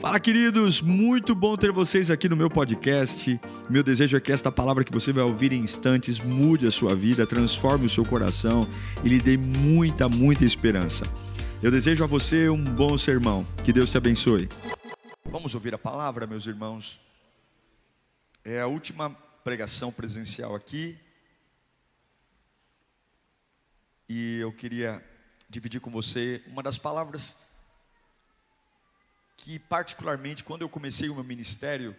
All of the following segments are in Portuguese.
Fala, queridos! Muito bom ter vocês aqui no meu podcast. Meu desejo é que esta palavra que você vai ouvir em instantes mude a sua vida, transforme o seu coração e lhe dê muita, muita esperança. Eu desejo a você um bom sermão. Que Deus te abençoe. Vamos ouvir a palavra, meus irmãos. É a última pregação presencial aqui. E eu queria dividir com você uma das palavras que, particularmente, quando eu comecei o meu ministério,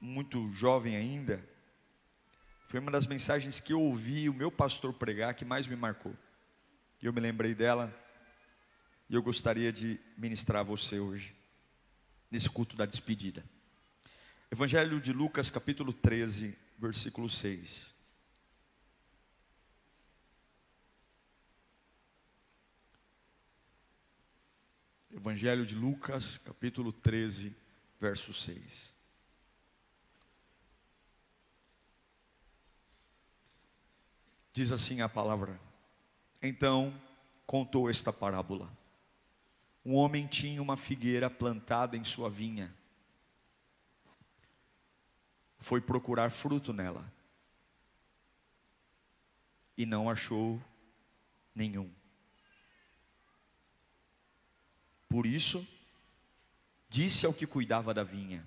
muito jovem ainda, foi uma das mensagens que eu ouvi o meu pastor pregar que mais me marcou. E eu me lembrei dela e eu gostaria de ministrar a você hoje, nesse culto da despedida. Evangelho de Lucas, capítulo 13, versículo 6. Evangelho de Lucas, capítulo 13, verso 6. Diz assim a palavra: Então contou esta parábola. Um homem tinha uma figueira plantada em sua vinha. Foi procurar fruto nela. E não achou nenhum. Por isso, disse ao que cuidava da vinha: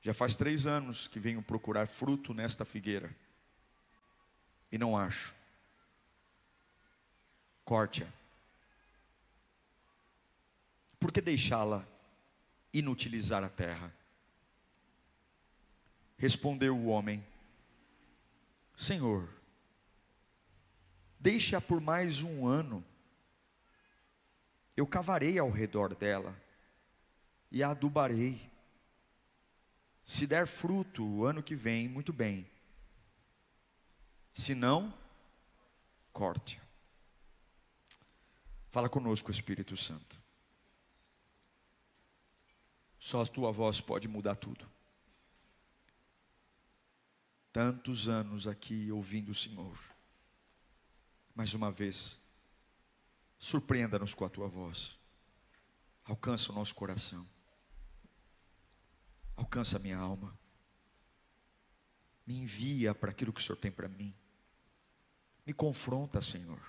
Já faz três anos que venho procurar fruto nesta figueira e não acho. Corte-a. Por que deixá-la inutilizar a terra? Respondeu o homem: Senhor, deixa por mais um ano eu cavarei ao redor dela e a adubarei. Se der fruto o ano que vem, muito bem. Se não, corte. Fala conosco, Espírito Santo. Só a tua voz pode mudar tudo. Tantos anos aqui ouvindo o Senhor. Mais uma vez, Surpreenda-nos com a tua voz. Alcança o nosso coração. Alcança a minha alma. Me envia para aquilo que o Senhor tem para mim. Me confronta, Senhor.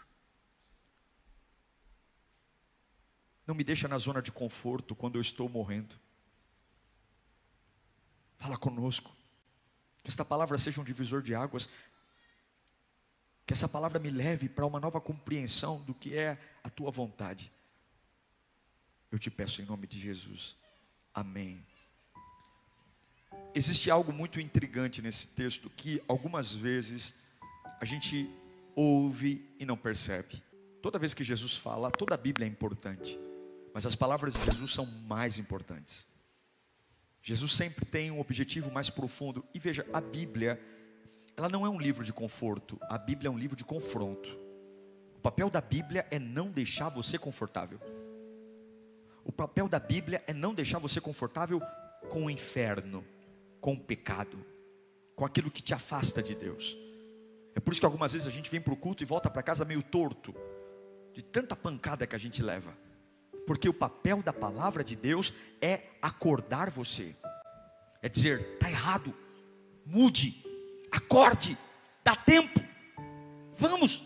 Não me deixa na zona de conforto quando eu estou morrendo. Fala conosco. Que esta palavra seja um divisor de águas que essa palavra me leve para uma nova compreensão do que é a tua vontade. Eu te peço em nome de Jesus. Amém. Existe algo muito intrigante nesse texto que algumas vezes a gente ouve e não percebe. Toda vez que Jesus fala, toda a Bíblia é importante, mas as palavras de Jesus são mais importantes. Jesus sempre tem um objetivo mais profundo. E veja, a Bíblia ela não é um livro de conforto, a Bíblia é um livro de confronto. O papel da Bíblia é não deixar você confortável. O papel da Bíblia é não deixar você confortável com o inferno, com o pecado, com aquilo que te afasta de Deus. É por isso que algumas vezes a gente vem para o culto e volta para casa meio torto, de tanta pancada que a gente leva. Porque o papel da palavra de Deus é acordar você, é dizer: está errado, mude, Acorde, dá tempo. Vamos.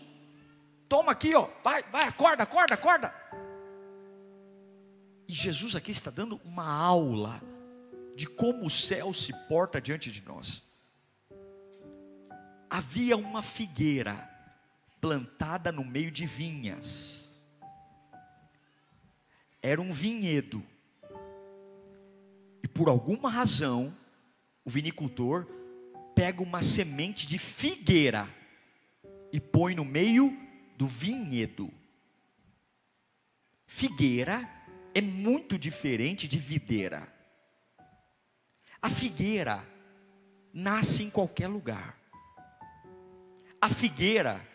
Toma aqui, ó. Vai, vai, acorda, acorda, acorda. E Jesus aqui está dando uma aula de como o céu se porta diante de nós. Havia uma figueira plantada no meio de vinhas. Era um vinhedo. E por alguma razão, o vinicultor pega uma semente de figueira e põe no meio do vinhedo. Figueira é muito diferente de videira. A figueira nasce em qualquer lugar. A figueira,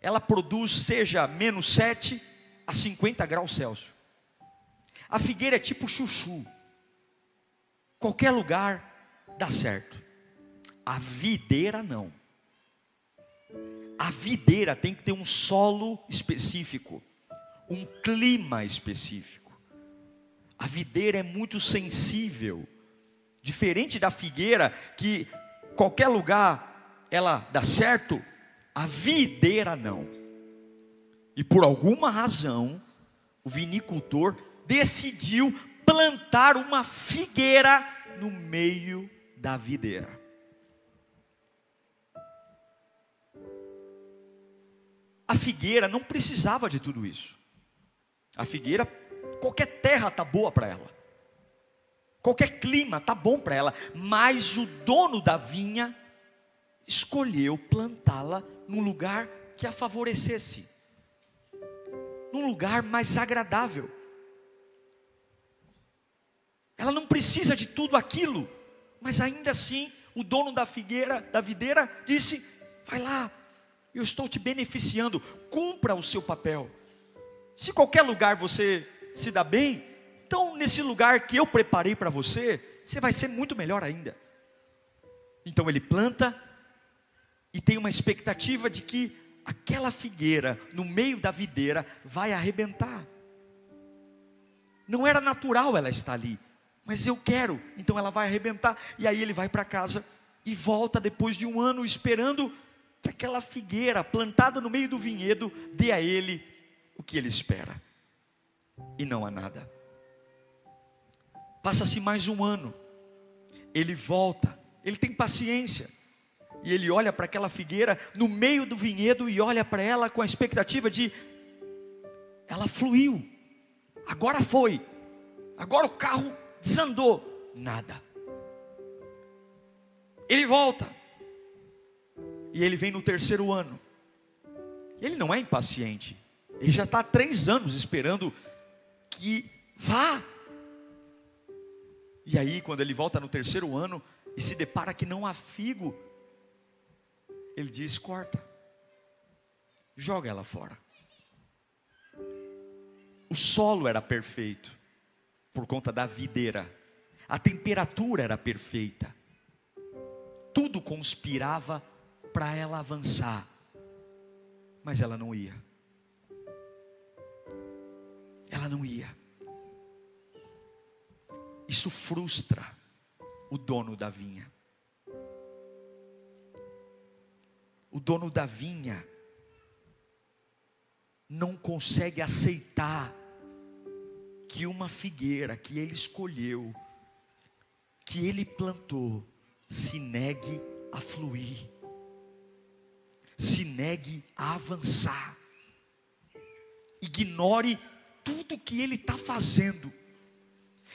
ela produz seja menos 7 a 50 graus Celsius. A figueira é tipo chuchu. Qualquer lugar dá certo. A videira não. A videira tem que ter um solo específico, um clima específico. A videira é muito sensível, diferente da figueira, que qualquer lugar ela dá certo, a videira não. E por alguma razão, o vinicultor decidiu plantar uma figueira no meio da videira. A figueira não precisava de tudo isso. A figueira, qualquer terra tá boa para ela. Qualquer clima tá bom para ela, mas o dono da vinha escolheu plantá-la num lugar que a favorecesse. Num lugar mais agradável. Ela não precisa de tudo aquilo, mas ainda assim, o dono da figueira, da videira, disse: "Vai lá, eu estou te beneficiando, cumpra o seu papel. Se qualquer lugar você se dá bem, então nesse lugar que eu preparei para você, você vai ser muito melhor ainda. Então ele planta e tem uma expectativa de que aquela figueira no meio da videira vai arrebentar. Não era natural ela estar ali, mas eu quero, então ela vai arrebentar. E aí ele vai para casa e volta depois de um ano esperando que aquela figueira plantada no meio do vinhedo dê a ele o que ele espera. E não há nada. Passa-se mais um ano, ele volta, ele tem paciência, e ele olha para aquela figueira no meio do vinhedo e olha para ela com a expectativa de ela fluiu, agora foi, agora o carro desandou, nada. Ele volta, e ele vem no terceiro ano. Ele não é impaciente, ele já está há três anos esperando que vá. E aí, quando ele volta no terceiro ano e se depara que não há figo, ele diz: corta, joga ela fora. O solo era perfeito, por conta da videira, a temperatura era perfeita, tudo conspirava para ela avançar, mas ela não ia. Ela não ia. Isso frustra o dono da vinha. O dono da vinha não consegue aceitar que uma figueira que ele escolheu, que ele plantou, se negue a fluir se negue a avançar, ignore tudo que ele está fazendo,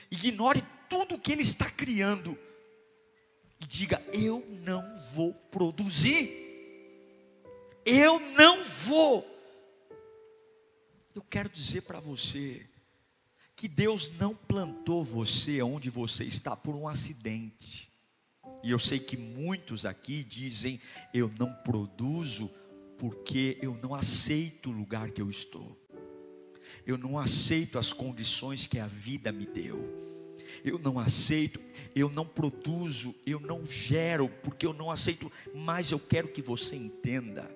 ignore tudo que ele está criando, e diga: Eu não vou produzir, eu não vou. Eu quero dizer para você, que Deus não plantou você onde você está por um acidente. E eu sei que muitos aqui dizem: eu não produzo porque eu não aceito o lugar que eu estou. Eu não aceito as condições que a vida me deu. Eu não aceito, eu não produzo, eu não gero porque eu não aceito, mas eu quero que você entenda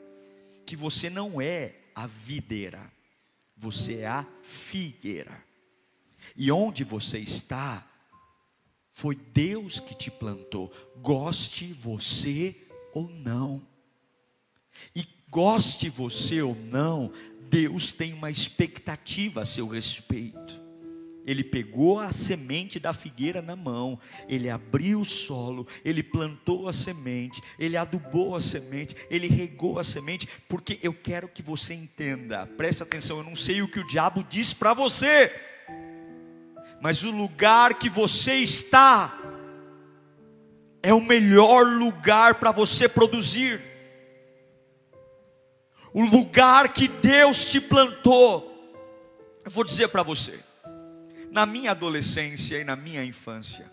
que você não é a videira, você é a figueira. E onde você está, foi Deus que te plantou, goste você ou não. E goste você ou não, Deus tem uma expectativa a seu respeito. Ele pegou a semente da figueira na mão, ele abriu o solo, ele plantou a semente, ele adubou a semente, ele regou a semente, porque eu quero que você entenda, preste atenção, eu não sei o que o diabo diz para você, mas o lugar que você está é o melhor lugar para você produzir. O lugar que Deus te plantou. Eu vou dizer para você, na minha adolescência e na minha infância,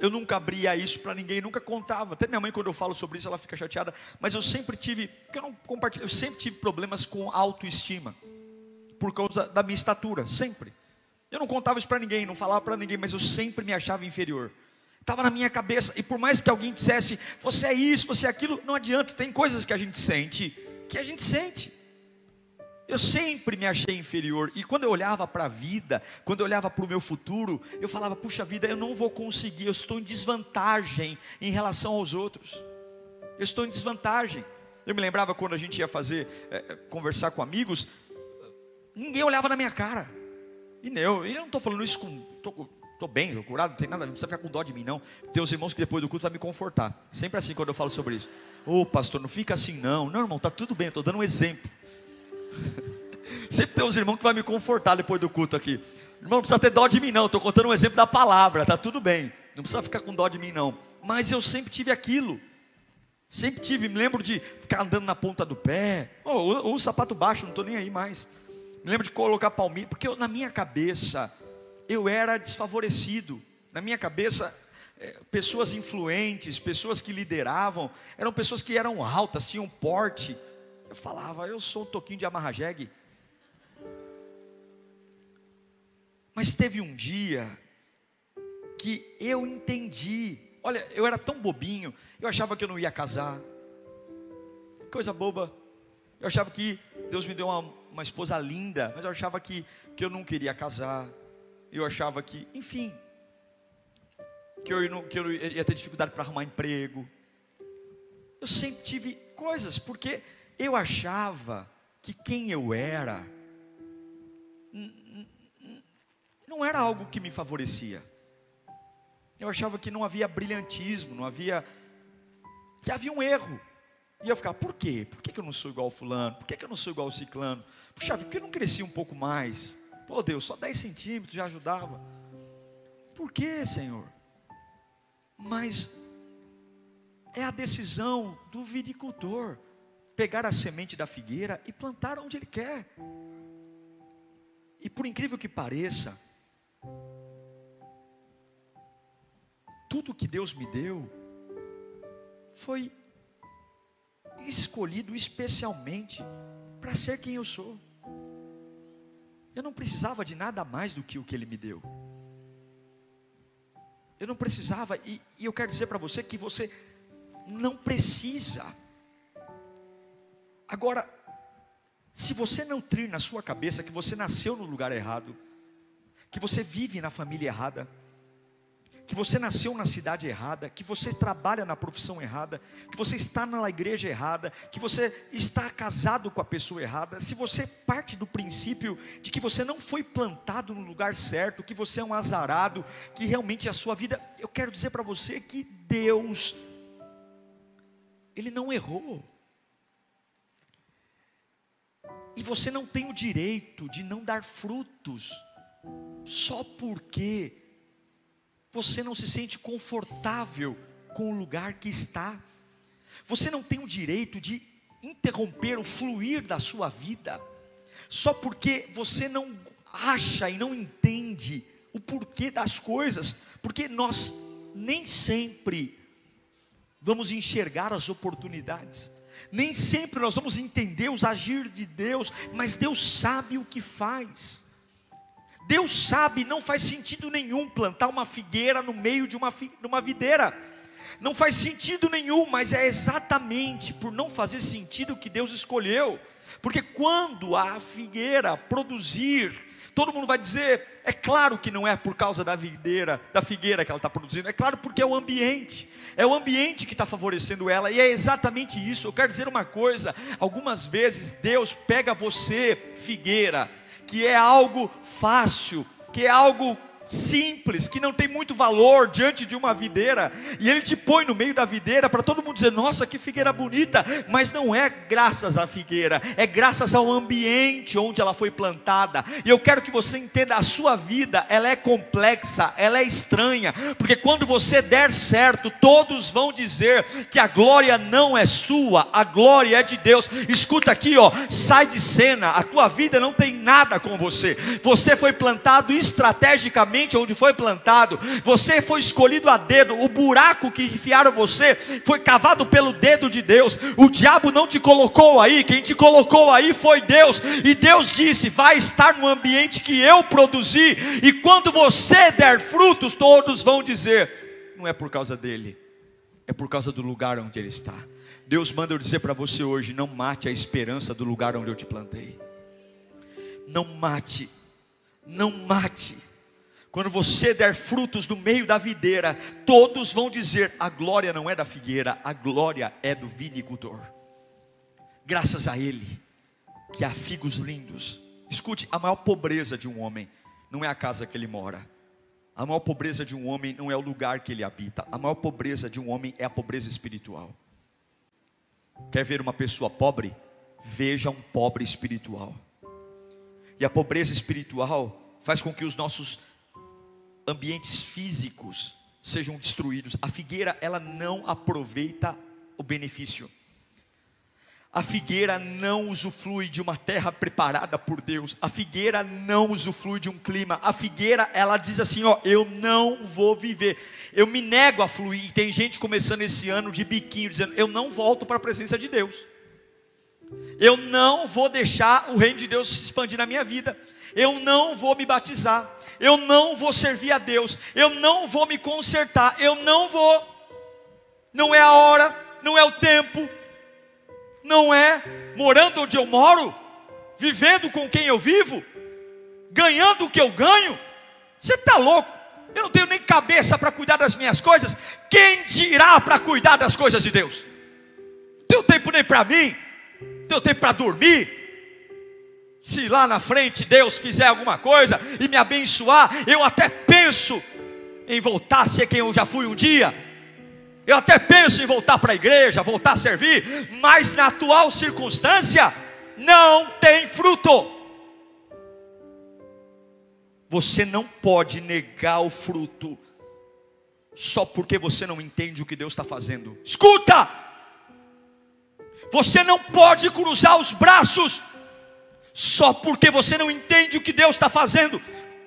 eu nunca abria isso para ninguém, nunca contava. Até minha mãe, quando eu falo sobre isso, ela fica chateada. Mas eu sempre tive, porque eu não compartilho, eu sempre tive problemas com autoestima, por causa da minha estatura, sempre. Eu não contava isso para ninguém, não falava para ninguém, mas eu sempre me achava inferior. Estava na minha cabeça, e por mais que alguém dissesse, você é isso, você é aquilo, não adianta, tem coisas que a gente sente, que a gente sente. Eu sempre me achei inferior, e quando eu olhava para a vida, quando eu olhava para o meu futuro, eu falava: puxa vida, eu não vou conseguir, eu estou em desvantagem em relação aos outros, eu estou em desvantagem. Eu me lembrava quando a gente ia fazer, é, conversar com amigos, ninguém olhava na minha cara, e eu, eu não estou falando isso com. Estou bem, estou curado, não tem nada, não precisa ficar com dó de mim, não. Tem os irmãos que depois do culto vai me confortar. Sempre assim quando eu falo sobre isso. Ô oh, pastor, não fica assim, não. Não, irmão, está tudo bem, estou dando um exemplo. Sempre tem uns irmãos que vai me confortar depois do culto aqui. Irmão, não precisa ter dó de mim, não. Estou contando um exemplo da palavra, tá tudo bem. Não precisa ficar com dó de mim, não. Mas eu sempre tive aquilo. Sempre tive, me lembro de ficar andando na ponta do pé, ou, o sapato baixo, não estou nem aí mais. Me lembro de colocar palmito, porque eu, na minha cabeça eu era desfavorecido. Na minha cabeça, é, pessoas influentes, pessoas que lideravam, eram pessoas que eram altas, tinham porte, eu falava, eu sou um toquinho de amarrajegue. Mas teve um dia que eu entendi. Olha, eu era tão bobinho, eu achava que eu não ia casar. Coisa boba. Eu achava que Deus me deu uma, uma esposa linda, mas eu achava que, que eu não queria casar. Eu achava que, enfim, que eu, não, que eu ia ter dificuldade para arrumar emprego. Eu sempre tive coisas, porque eu achava que quem eu era não era algo que me favorecia. Eu achava que não havia brilhantismo, não havia. que havia um erro. E eu ficava, por quê? Por que eu não sou igual ao fulano? Por que eu não sou igual ao ciclano? Puxa, por que eu não cresci um pouco mais? Pô Deus, só 10 centímetros já ajudava. Por que, Senhor? Mas é a decisão do viticultor pegar a semente da figueira e plantar onde ele quer. E por incrível que pareça, tudo que Deus me deu foi escolhido especialmente para ser quem eu sou. Eu não precisava de nada mais do que o que Ele me deu. Eu não precisava, e, e eu quero dizer para você que você não precisa Agora, se você não na sua cabeça que você nasceu no lugar errado, que você vive na família errada, que você nasceu na cidade errada, que você trabalha na profissão errada, que você está na igreja errada, que você está casado com a pessoa errada, se você parte do princípio de que você não foi plantado no lugar certo, que você é um azarado, que realmente a sua vida, eu quero dizer para você que Deus, Ele não errou. E você não tem o direito de não dar frutos, só porque você não se sente confortável com o lugar que está. Você não tem o direito de interromper o fluir da sua vida, só porque você não acha e não entende o porquê das coisas, porque nós nem sempre vamos enxergar as oportunidades. Nem sempre nós vamos entender os agir de Deus, mas Deus sabe o que faz. Deus sabe, não faz sentido nenhum plantar uma figueira no meio de uma, de uma videira. Não faz sentido nenhum, mas é exatamente por não fazer sentido que Deus escolheu. Porque quando a figueira produzir todo mundo vai dizer, é claro que não é por causa da videira, da figueira que ela está produzindo, é claro porque é o ambiente, é o ambiente que está favorecendo ela, e é exatamente isso. Eu quero dizer uma coisa: algumas vezes Deus pega você, figueira, que é algo fácil, que é algo simples, que não tem muito valor diante de uma videira, e ele te põe no meio da videira para todo mundo dizer: "Nossa, que figueira bonita", mas não é graças à figueira, é graças ao ambiente onde ela foi plantada. E eu quero que você entenda a sua vida, ela é complexa, ela é estranha, porque quando você der certo, todos vão dizer que a glória não é sua, a glória é de Deus. Escuta aqui, ó, sai de cena, a tua vida não tem nada com você. Você foi plantado estrategicamente exatamente onde foi plantado. Você foi escolhido a dedo. O buraco que enfiaram você foi cavado pelo dedo de Deus. O diabo não te colocou aí. Quem te colocou aí foi Deus. E Deus disse: vai estar no ambiente que eu produzi. E quando você der frutos, todos vão dizer: não é por causa dele, é por causa do lugar onde ele está. Deus manda eu dizer para você hoje: não mate a esperança do lugar onde eu te plantei. Não mate, não mate. Quando você der frutos no meio da videira, todos vão dizer: a glória não é da figueira, a glória é do vinicultor. Graças a Ele, que há figos lindos. Escute: a maior pobreza de um homem não é a casa que ele mora, a maior pobreza de um homem não é o lugar que ele habita, a maior pobreza de um homem é a pobreza espiritual. Quer ver uma pessoa pobre? Veja um pobre espiritual. E a pobreza espiritual faz com que os nossos ambientes físicos sejam destruídos. A figueira, ela não aproveita o benefício. A figueira não usufrui de uma terra preparada por Deus. A figueira não usufrui de um clima. A figueira, ela diz assim: Ó, eu não vou viver. Eu me nego a fluir. E tem gente começando esse ano de biquinho, dizendo: Eu não volto para a presença de Deus. Eu não vou deixar o reino de Deus se expandir na minha vida. Eu não vou me batizar. Eu não vou servir a Deus. Eu não vou me consertar. Eu não vou. Não é a hora, não é o tempo, não é morando onde eu moro, vivendo com quem eu vivo, ganhando o que eu ganho. Você está louco? Eu não tenho nem cabeça para cuidar das minhas coisas. Quem dirá para cuidar das coisas de Deus? Não tenho tempo nem para mim, não tenho tempo para dormir. Se lá na frente Deus fizer alguma coisa e me abençoar, eu até penso em voltar a ser quem eu já fui um dia eu até penso em voltar para a igreja, voltar a servir, mas na atual circunstância, não tem fruto. Você não pode negar o fruto, só porque você não entende o que Deus está fazendo. Escuta! Você não pode cruzar os braços, só porque você não entende o que Deus está fazendo.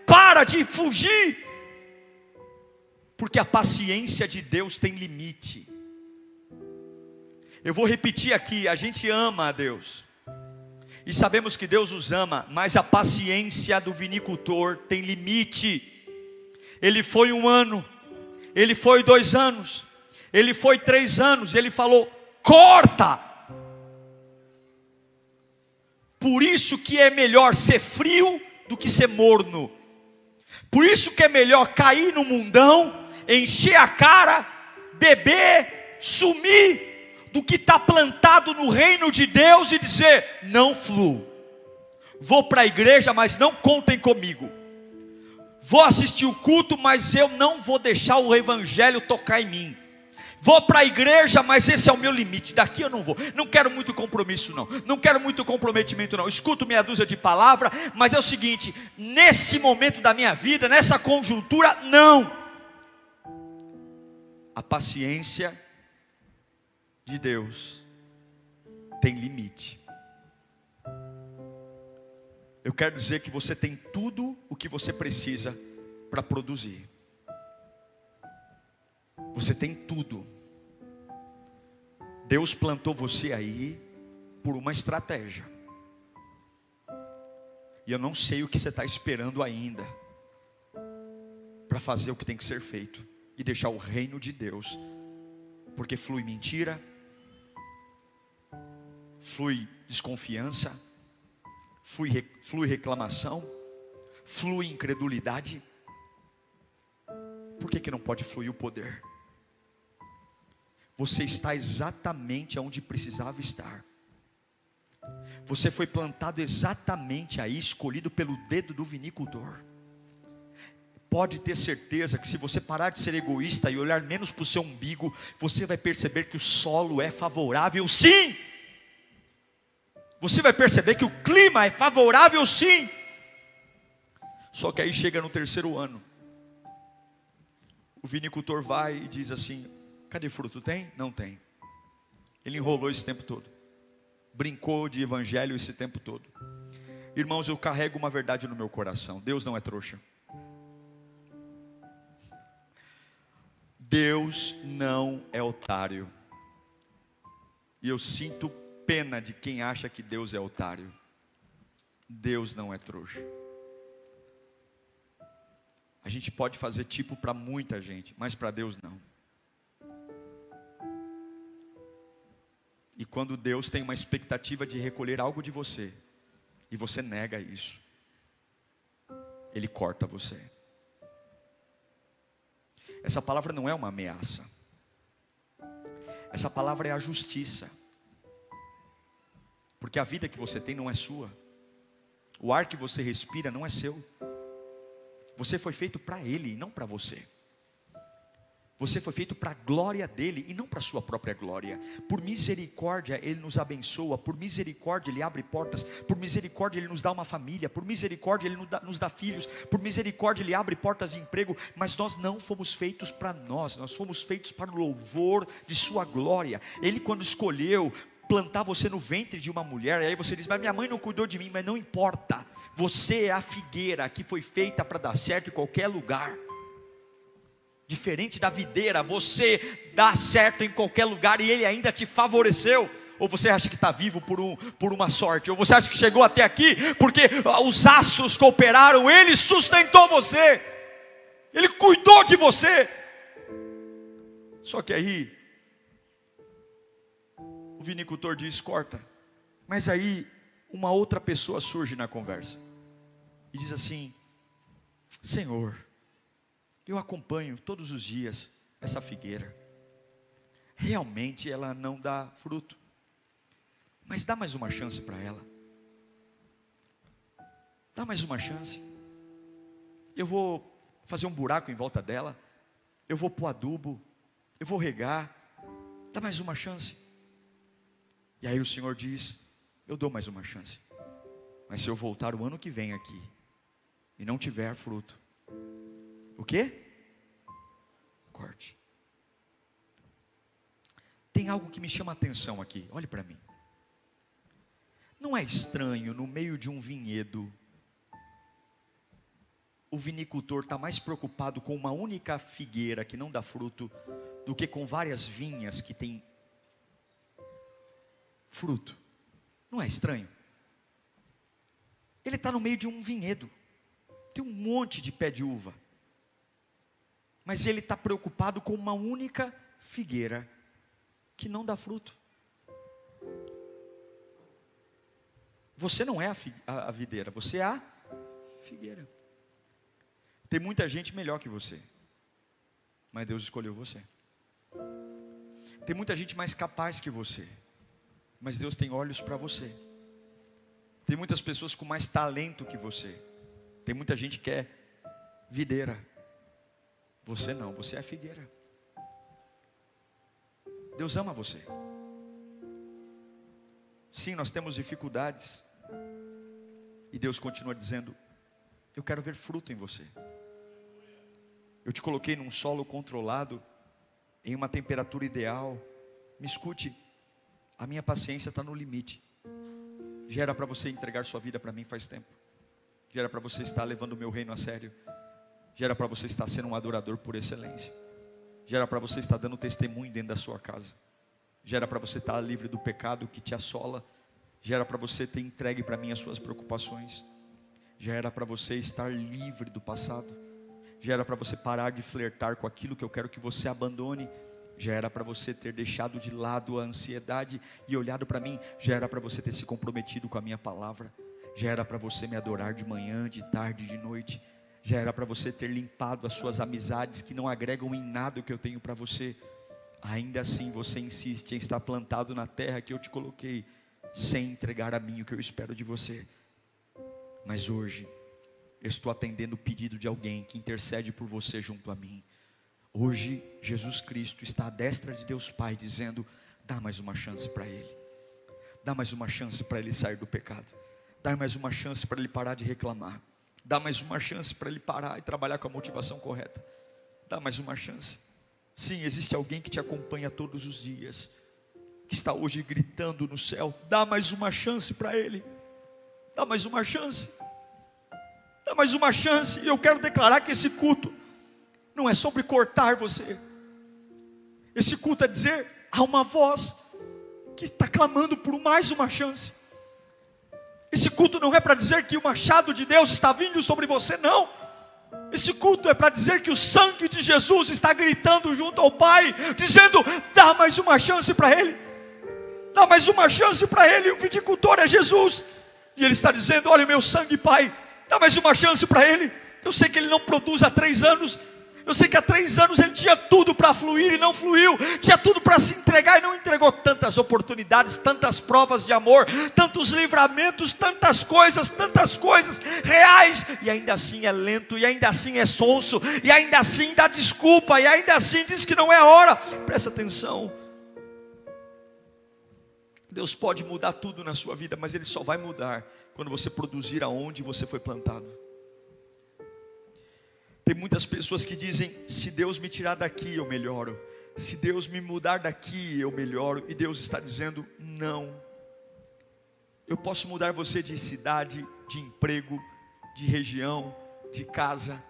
Para de fugir porque a paciência de Deus tem limite. Eu vou repetir aqui: a gente ama a Deus, e sabemos que Deus nos ama, mas a paciência do vinicultor tem limite. Ele foi um ano, ele foi dois anos, ele foi três anos, ele falou: corta. Por isso que é melhor ser frio do que ser morno. Por isso que é melhor cair no mundão encher a cara, beber, sumir, do que estar tá plantado no reino de Deus e dizer: não fluo, vou para a igreja, mas não contem comigo, vou assistir o culto, mas eu não vou deixar o evangelho tocar em mim. Vou para a igreja, mas esse é o meu limite. Daqui eu não vou. Não quero muito compromisso, não. Não quero muito comprometimento, não. Escuto meia dúzia de palavra, mas é o seguinte: nesse momento da minha vida, nessa conjuntura, não a paciência de Deus tem limite. Eu quero dizer que você tem tudo o que você precisa para produzir. Você tem tudo. Deus plantou você aí por uma estratégia. E eu não sei o que você está esperando ainda para fazer o que tem que ser feito e deixar o reino de Deus, porque flui mentira, flui desconfiança, flui, flui reclamação, flui incredulidade. Por que, que não pode fluir o poder? Você está exatamente onde precisava estar. Você foi plantado exatamente aí, escolhido pelo dedo do vinicultor pode ter certeza que se você parar de ser egoísta e olhar menos para o seu umbigo, você vai perceber que o solo é favorável sim. Você vai perceber que o clima é favorável sim. Só que aí chega no terceiro ano. O vinicultor vai e diz assim: cadê fruto? Tem? Não tem. Ele enrolou esse tempo todo. Brincou de evangelho esse tempo todo. Irmãos, eu carrego uma verdade no meu coração. Deus não é trouxa. Deus não é otário. E eu sinto pena de quem acha que Deus é otário. Deus não é trouxa. A gente pode fazer tipo para muita gente, mas para Deus não. Quando Deus tem uma expectativa de recolher algo de você, e você nega isso, Ele corta você. Essa palavra não é uma ameaça, essa palavra é a justiça, porque a vida que você tem não é sua, o ar que você respira não é seu, você foi feito para Ele e não para você. Você foi feito para a glória dele e não para a sua própria glória. Por misericórdia ele nos abençoa, por misericórdia ele abre portas, por misericórdia ele nos dá uma família, por misericórdia ele nos dá, filhos, por misericórdia ele abre portas de emprego, mas nós não fomos feitos para nós, nós fomos feitos para o louvor de sua glória. Ele quando escolheu plantar você no ventre de uma mulher, e aí você diz, mas minha mãe não cuidou de mim, mas não importa, você é a figueira que foi feita para dar certo em qualquer lugar. Diferente da videira, você dá certo em qualquer lugar e ele ainda te favoreceu. Ou você acha que está vivo por, um, por uma sorte? Ou você acha que chegou até aqui porque os astros cooperaram, ele sustentou você, ele cuidou de você. Só que aí, o vinicultor diz: corta. Mas aí, uma outra pessoa surge na conversa e diz assim: Senhor, eu acompanho todos os dias essa figueira. Realmente ela não dá fruto. Mas dá mais uma chance para ela. Dá mais uma chance. Eu vou fazer um buraco em volta dela. Eu vou pôr adubo. Eu vou regar. Dá mais uma chance. E aí o Senhor diz: Eu dou mais uma chance. Mas se eu voltar o ano que vem aqui e não tiver fruto, o que? Corte. Tem algo que me chama a atenção aqui, olhe para mim. Não é estranho, no meio de um vinhedo, o vinicultor está mais preocupado com uma única figueira que não dá fruto, do que com várias vinhas que têm fruto. Não é estranho? Ele está no meio de um vinhedo, tem um monte de pé de uva mas ele está preocupado com uma única figueira que não dá fruto. Você não é a, a, a videira, você é a figueira. Tem muita gente melhor que você, mas Deus escolheu você. Tem muita gente mais capaz que você, mas Deus tem olhos para você. Tem muitas pessoas com mais talento que você. Tem muita gente que é videira, você não, você é figueira. Deus ama você. Sim, nós temos dificuldades. E Deus continua dizendo: Eu quero ver fruto em você. Eu te coloquei num solo controlado, em uma temperatura ideal. Me escute, a minha paciência está no limite. Já era para você entregar sua vida para mim faz tempo. Já era para você estar levando o meu reino a sério. Já era para você estar sendo um adorador por excelência. Já era para você estar dando testemunho dentro da sua casa. Já era para você estar livre do pecado que te assola. Já era para você ter entregue para mim as suas preocupações. Já era para você estar livre do passado. Já era para você parar de flertar com aquilo que eu quero que você abandone. Já era para você ter deixado de lado a ansiedade e olhado para mim. Já era para você ter se comprometido com a minha palavra. Já era para você me adorar de manhã, de tarde, de noite já era para você ter limpado as suas amizades que não agregam em nada o que eu tenho para você. Ainda assim você insiste em estar plantado na terra que eu te coloquei, sem entregar a mim o que eu espero de você. Mas hoje, eu estou atendendo o pedido de alguém que intercede por você junto a mim. Hoje, Jesus Cristo está à destra de Deus Pai, dizendo: dá mais uma chance para Ele, dá mais uma chance para Ele sair do pecado, dá mais uma chance para Ele parar de reclamar. Dá mais uma chance para ele parar e trabalhar com a motivação correta. Dá mais uma chance. Sim, existe alguém que te acompanha todos os dias, que está hoje gritando no céu. Dá mais uma chance para ele. Dá mais uma chance. Dá mais uma chance. E eu quero declarar que esse culto não é sobre cortar você. Esse culto é dizer: há uma voz que está clamando por mais uma chance. Esse culto não é para dizer que o machado de Deus está vindo sobre você, não. Esse culto é para dizer que o sangue de Jesus está gritando junto ao Pai, dizendo: dá mais uma chance para Ele, dá mais uma chance para Ele. O viticultor é Jesus, e Ele está dizendo: olha, meu sangue, Pai, dá mais uma chance para Ele. Eu sei que Ele não produz há três anos, eu sei que há três anos ele tinha tudo para fluir e não fluiu, tinha tudo para se entregar e não entregou tantas oportunidades, tantas provas de amor, tantos livramentos, tantas coisas, tantas coisas reais, e ainda assim é lento, e ainda assim é sonso, e ainda assim dá desculpa, e ainda assim diz que não é hora. Presta atenção. Deus pode mudar tudo na sua vida, mas Ele só vai mudar quando você produzir aonde você foi plantado. Tem muitas pessoas que dizem: se Deus me tirar daqui, eu melhoro. Se Deus me mudar daqui, eu melhoro. E Deus está dizendo: não. Eu posso mudar você de cidade, de emprego, de região, de casa,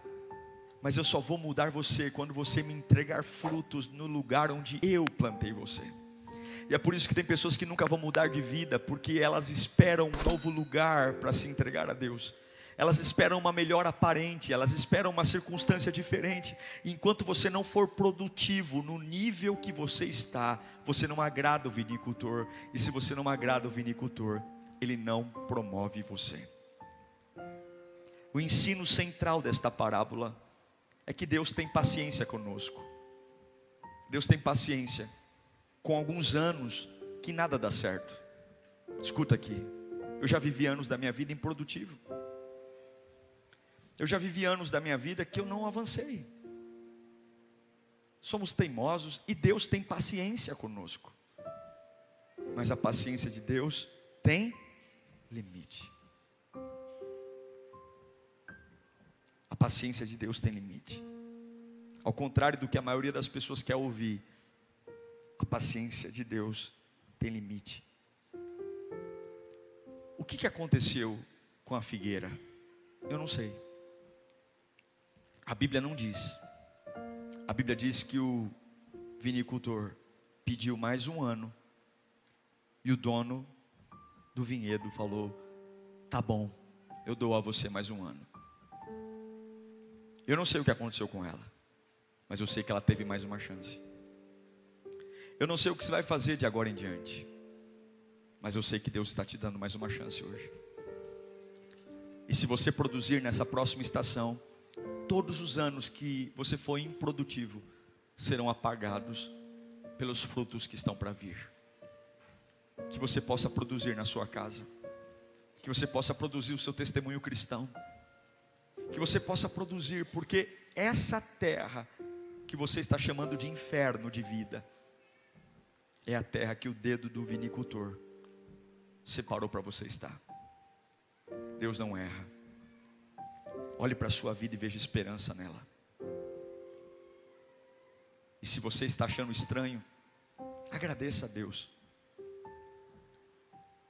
mas eu só vou mudar você quando você me entregar frutos no lugar onde eu plantei você. E é por isso que tem pessoas que nunca vão mudar de vida, porque elas esperam um novo lugar para se entregar a Deus elas esperam uma melhor aparente, elas esperam uma circunstância diferente. enquanto você não for produtivo no nível que você está, você não agrada o vinicultor. E se você não agrada o vinicultor, ele não promove você. O ensino central desta parábola é que Deus tem paciência conosco. Deus tem paciência com alguns anos que nada dá certo. Escuta aqui, eu já vivi anos da minha vida improdutivo. Eu já vivi anos da minha vida que eu não avancei. Somos teimosos e Deus tem paciência conosco. Mas a paciência de Deus tem limite. A paciência de Deus tem limite. Ao contrário do que a maioria das pessoas quer ouvir, a paciência de Deus tem limite. O que, que aconteceu com a figueira? Eu não sei. A Bíblia não diz. A Bíblia diz que o vinicultor pediu mais um ano e o dono do vinhedo falou: Tá bom, eu dou a você mais um ano. Eu não sei o que aconteceu com ela, mas eu sei que ela teve mais uma chance. Eu não sei o que você vai fazer de agora em diante, mas eu sei que Deus está te dando mais uma chance hoje. E se você produzir nessa próxima estação, todos os anos que você foi improdutivo serão apagados pelos frutos que estão para vir. Que você possa produzir na sua casa, que você possa produzir o seu testemunho cristão, que você possa produzir, porque essa terra que você está chamando de inferno de vida, é a terra que o dedo do vinicultor separou para você estar. Deus não erra. Olhe para a sua vida e veja esperança nela. E se você está achando estranho, agradeça a Deus.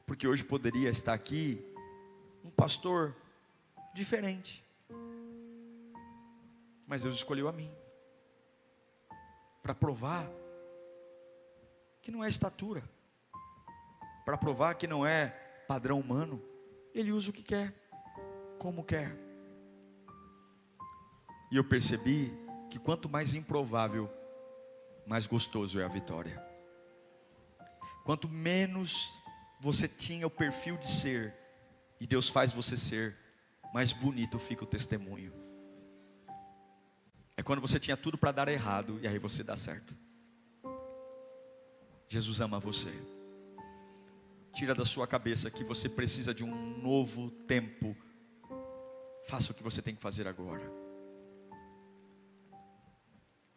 Porque hoje poderia estar aqui um pastor diferente. Mas Deus escolheu a mim para provar que não é estatura, para provar que não é padrão humano. Ele usa o que quer, como quer. E eu percebi que quanto mais improvável, mais gostoso é a vitória. Quanto menos você tinha o perfil de ser, e Deus faz você ser, mais bonito fica o testemunho. É quando você tinha tudo para dar errado e aí você dá certo. Jesus ama você. Tira da sua cabeça que você precisa de um novo tempo. Faça o que você tem que fazer agora.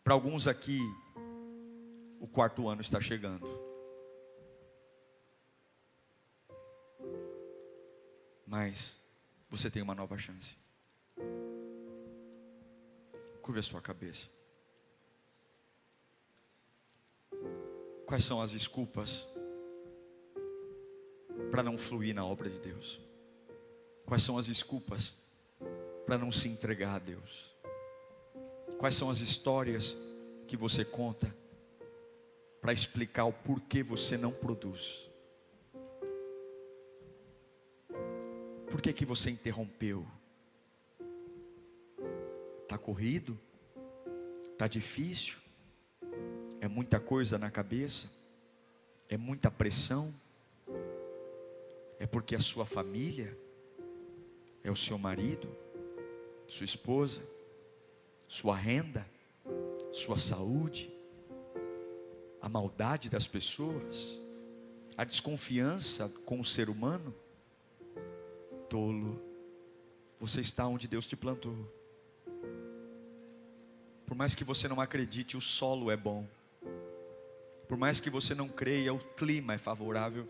Para alguns aqui, o quarto ano está chegando. Mas você tem uma nova chance. Curve a sua cabeça. Quais são as desculpas para não fluir na obra de Deus? Quais são as desculpas para não se entregar a Deus? Quais são as histórias que você conta para explicar o porquê você não produz? Por que, que você interrompeu? Está corrido? Está difícil? É muita coisa na cabeça? É muita pressão? É porque a sua família? É o seu marido? Sua esposa? Sua renda? Sua saúde? A maldade das pessoas? A desconfiança com o ser humano? Tolo, você está onde Deus te plantou. Por mais que você não acredite, o solo é bom. Por mais que você não creia, o clima é favorável,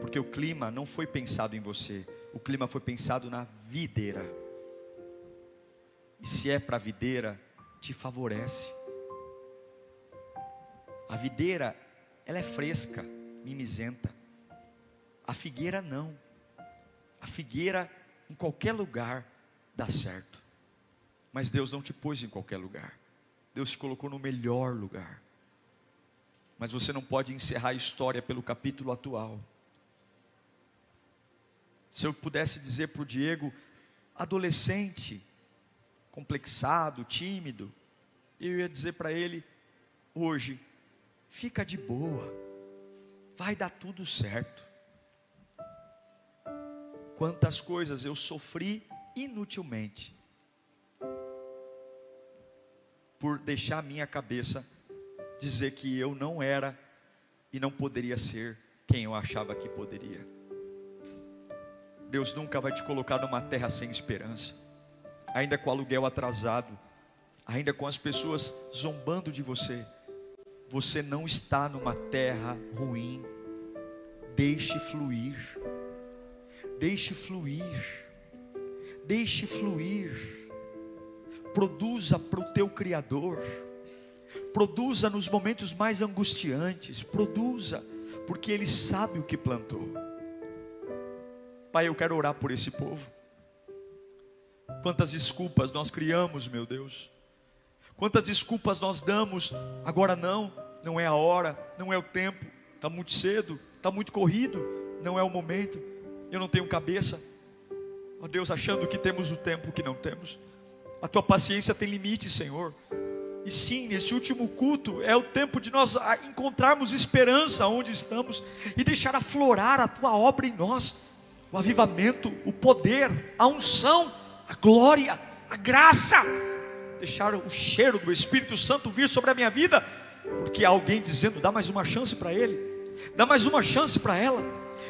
porque o clima não foi pensado em você, o clima foi pensado na videira. E se é para a videira, te favorece. A videira, ela é fresca, mimizenta. A figueira não. A figueira em qualquer lugar dá certo. Mas Deus não te pôs em qualquer lugar. Deus te colocou no melhor lugar. Mas você não pode encerrar a história pelo capítulo atual. Se eu pudesse dizer para o Diego, adolescente, complexado, tímido, eu ia dizer para ele hoje: fica de boa, vai dar tudo certo. Quantas coisas eu sofri inutilmente por deixar minha cabeça dizer que eu não era e não poderia ser quem eu achava que poderia. Deus nunca vai te colocar numa terra sem esperança, ainda com aluguel atrasado, ainda com as pessoas zombando de você. Você não está numa terra ruim. Deixe fluir. Deixe fluir. Deixe fluir produza para o teu Criador, produza nos momentos mais angustiantes, produza, porque Ele sabe o que plantou. Pai, eu quero orar por esse povo. Quantas desculpas nós criamos, meu Deus. Quantas desculpas nós damos, agora não, não é a hora, não é o tempo, está muito cedo, está muito corrido, não é o momento, eu não tenho cabeça. Ó Deus, achando que temos o tempo que não temos. A tua paciência tem limite, Senhor. E sim, nesse último culto é o tempo de nós encontrarmos esperança onde estamos e deixar aflorar a tua obra em nós. O avivamento, o poder, a unção, a glória, a graça. Deixar o cheiro do Espírito Santo vir sobre a minha vida, porque há alguém dizendo: dá mais uma chance para ele, dá mais uma chance para ela,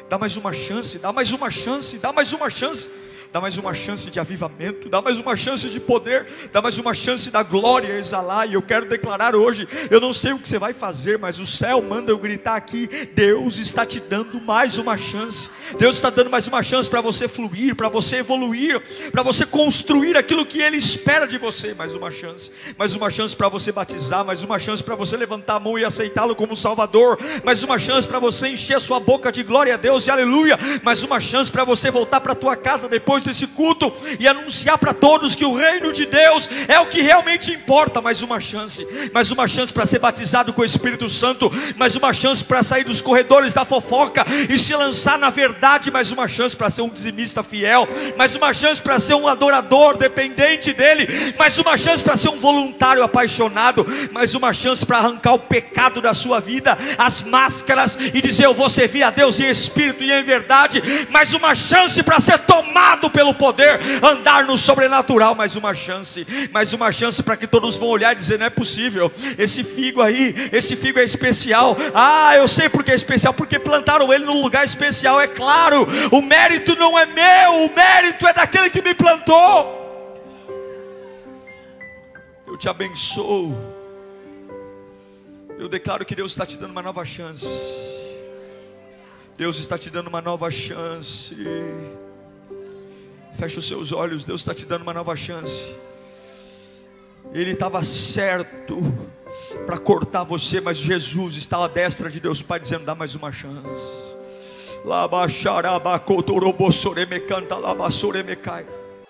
dá mais uma chance, dá mais uma chance, dá mais uma chance dá mais uma chance de avivamento, dá mais uma chance de poder, dá mais uma chance da glória exalar. E eu quero declarar hoje: eu não sei o que você vai fazer, mas o céu manda eu gritar aqui: Deus está te dando mais uma chance. Deus está dando mais uma chance para você fluir, para você evoluir, para você construir aquilo que Ele espera de você. Mais uma chance, mais uma chance para você batizar, mais uma chance para você levantar a mão e aceitá-lo como Salvador, mais uma chance para você encher sua boca de glória a Deus e aleluia, mais uma chance para você voltar para tua casa depois depois desse culto e anunciar para todos que o reino de Deus é o que realmente importa. Mais uma chance, mais uma chance para ser batizado com o Espírito Santo, mais uma chance para sair dos corredores da fofoca e se lançar na verdade, mais uma chance para ser um dizimista fiel, mais uma chance para ser um adorador dependente dele, mais uma chance para ser um voluntário apaixonado, mais uma chance para arrancar o pecado da sua vida, as máscaras e dizer eu vou servir a Deus em espírito e em verdade, mais uma chance para ser tomado pelo poder, andar no sobrenatural. Mais uma chance, mais uma chance para que todos vão olhar e dizer: não é possível, esse figo aí, esse figo é especial. Ah, eu sei porque é especial, porque plantaram ele num lugar especial, é claro. O mérito não é meu, o mérito é daquele que me plantou. Eu te abençoo. Eu declaro que Deus está te dando uma nova chance. Deus está te dando uma nova chance. Feche os seus olhos, Deus está te dando uma nova chance. Ele estava certo para cortar você, mas Jesus está à destra de Deus Pai dizendo: dá mais uma chance.